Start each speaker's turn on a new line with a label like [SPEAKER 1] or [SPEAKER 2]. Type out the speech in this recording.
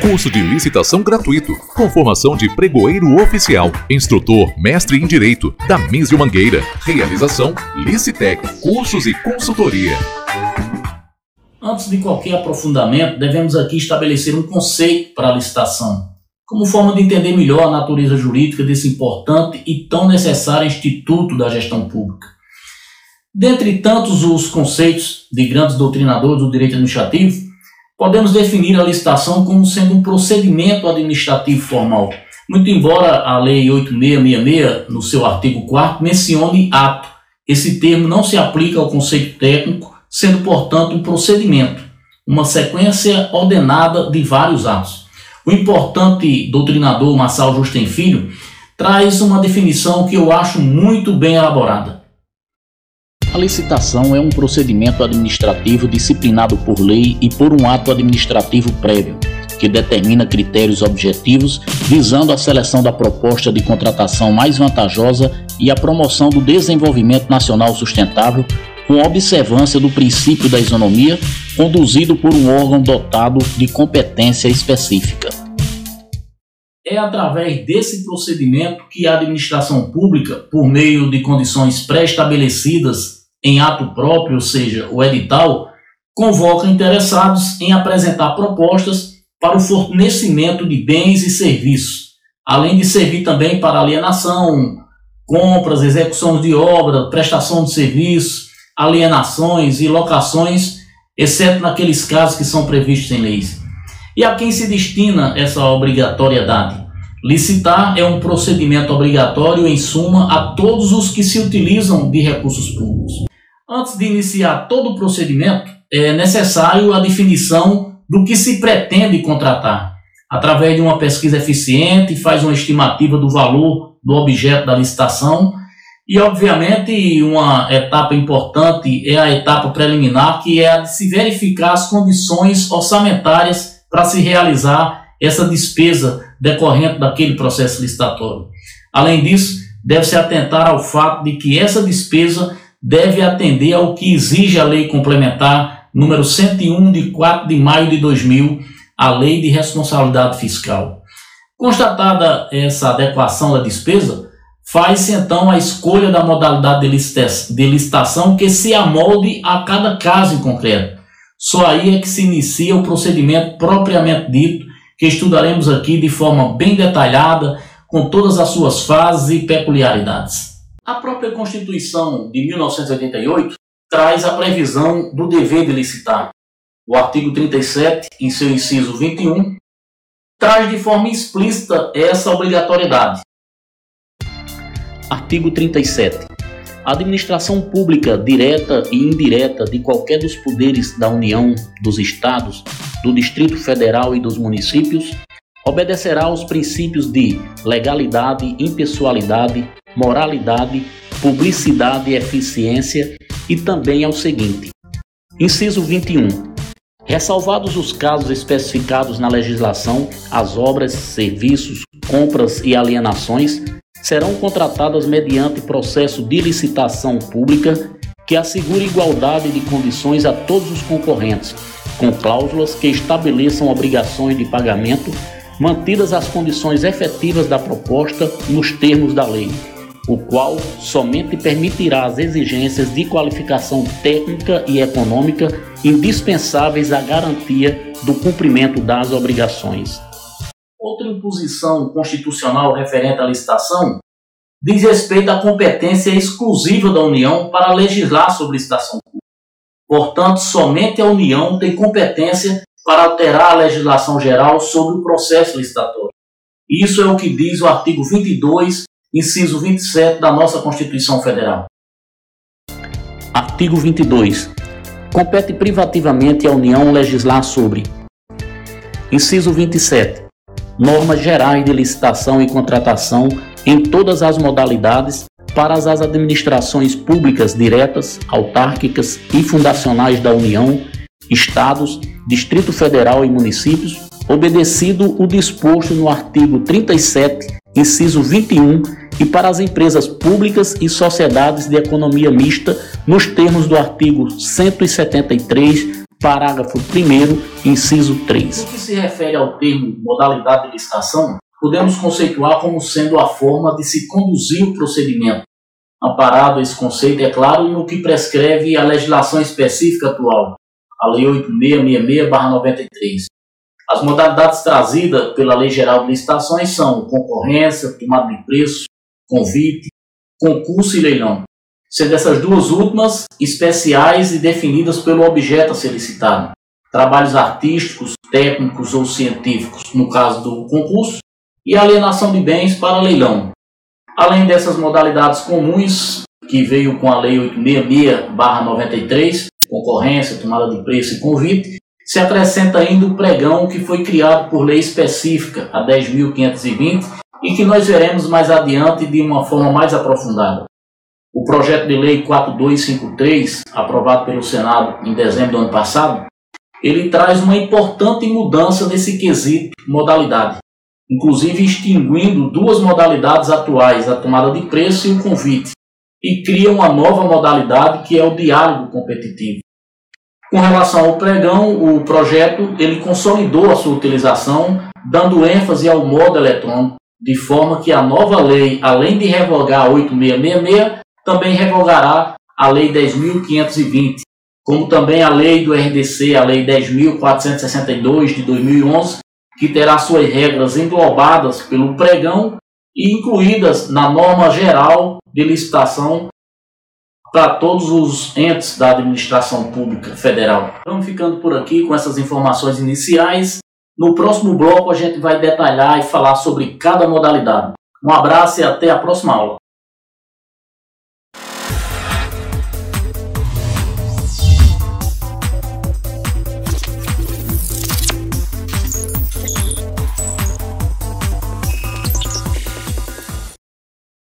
[SPEAKER 1] Curso de licitação gratuito, com formação de pregoeiro oficial, instrutor, mestre em direito, da Mísio Mangueira. Realização Licitec, cursos e consultoria.
[SPEAKER 2] Antes de qualquer aprofundamento, devemos aqui estabelecer um conceito para a licitação, como forma de entender melhor a natureza jurídica desse importante e tão necessário instituto da gestão pública. Dentre tantos os conceitos de grandes doutrinadores do direito administrativo, podemos definir a licitação como sendo um procedimento administrativo formal, muito embora a Lei 8666, no seu artigo 4 mencione ato. Esse termo não se aplica ao conceito técnico, sendo, portanto, um procedimento, uma sequência ordenada de vários atos. O importante doutrinador Marçal Justem Filho traz uma definição que eu acho muito bem elaborada.
[SPEAKER 3] A licitação é um procedimento administrativo disciplinado por lei e por um ato administrativo prévio, que determina critérios objetivos visando a seleção da proposta de contratação mais vantajosa e a promoção do desenvolvimento nacional sustentável, com observância do princípio da isonomia, conduzido por um órgão dotado de competência específica.
[SPEAKER 2] É através desse procedimento que a administração pública, por meio de condições pré-estabelecidas em ato próprio, ou seja, o edital, convoca interessados em apresentar propostas para o fornecimento de bens e serviços, além de servir também para alienação, compras, execução de obra, prestação de serviços, alienações e locações, exceto naqueles casos que são previstos em leis. E a quem se destina essa obrigatoriedade? Licitar é um procedimento obrigatório, em suma, a todos os que se utilizam de recursos públicos. Antes de iniciar todo o procedimento, é necessário a definição do que se pretende contratar. Através de uma pesquisa eficiente, faz uma estimativa do valor do objeto da licitação e, obviamente, uma etapa importante é a etapa preliminar, que é a de se verificar as condições orçamentárias para se realizar essa despesa decorrente daquele processo licitatório. Além disso, deve-se atentar ao fato de que essa despesa deve atender ao que exige a Lei Complementar número 101 de 4 de maio de 2000, a Lei de Responsabilidade Fiscal. Constatada essa adequação da despesa, faz-se então a escolha da modalidade de licitação que se amolde a cada caso em concreto. Só aí é que se inicia o procedimento propriamente dito, que estudaremos aqui de forma bem detalhada, com todas as suas fases e peculiaridades. A própria Constituição de 1988 traz a previsão do dever de licitar. O artigo 37, em seu inciso 21, traz de forma explícita essa obrigatoriedade.
[SPEAKER 3] Artigo 37. A administração pública direta e indireta de qualquer dos poderes da União, dos Estados, do Distrito Federal e dos municípios obedecerá aos princípios de legalidade, impessoalidade, moralidade, publicidade e eficiência e também ao seguinte: Inciso 21. Ressalvados os casos especificados na legislação, as obras, serviços, compras e alienações serão contratadas mediante processo de licitação pública que assegure igualdade de condições a todos os concorrentes, com cláusulas que estabeleçam obrigações de pagamento mantidas as condições efetivas da proposta nos termos da lei, o qual somente permitirá as exigências de qualificação técnica e econômica indispensáveis à garantia do cumprimento das obrigações.
[SPEAKER 2] Outra imposição constitucional referente à licitação diz respeito à competência exclusiva da União para legislar sobre licitação pública. Portanto, somente a União tem competência para alterar a legislação geral sobre o processo licitatório. Isso é o que diz o artigo 22, inciso 27 da nossa Constituição Federal.
[SPEAKER 3] Artigo 22. Compete privativamente à União legislar sobre. Inciso 27. Normas gerais de licitação e contratação em todas as modalidades para as administrações públicas diretas, autárquicas e fundacionais da União estados, Distrito Federal e municípios, obedecido o disposto no artigo 37, inciso 21, e para as empresas públicas e sociedades de economia mista, nos termos do artigo 173 parágrafo 1 inciso 3.
[SPEAKER 2] No que se refere ao termo modalidade de licitação, podemos conceituar como sendo a forma de se conduzir o procedimento. Amparado esse conceito, é claro, no que prescreve a legislação específica atual, a Lei 8666-93. As modalidades trazidas pela Lei Geral de Licitações são concorrência, tomada de preço, convite, concurso e leilão sendo essas duas últimas especiais e definidas pelo objeto a ser licitado. Trabalhos artísticos, técnicos ou científicos, no caso do concurso, e alienação de bens para leilão. Além dessas modalidades comuns, que veio com a Lei 866-93, concorrência, tomada de preço e convite, se acrescenta ainda o pregão que foi criado por lei específica, a 10.520, e que nós veremos mais adiante de uma forma mais aprofundada. O projeto de lei 4253, aprovado pelo Senado em dezembro do ano passado, ele traz uma importante mudança nesse quesito modalidade, inclusive extinguindo duas modalidades atuais, a tomada de preço e o convite, e cria uma nova modalidade que é o diálogo competitivo. Com relação ao pregão, o projeto ele consolidou a sua utilização, dando ênfase ao modo eletrônico, de forma que a nova lei, além de revogar a 8666, também revogará a Lei 10.520, como também a Lei do RDC, a Lei 10.462 de 2011, que terá suas regras englobadas pelo pregão e incluídas na norma geral de licitação para todos os entes da administração pública federal. Vamos ficando por aqui com essas informações iniciais. No próximo bloco a gente vai detalhar e falar sobre cada modalidade. Um abraço e até a próxima aula.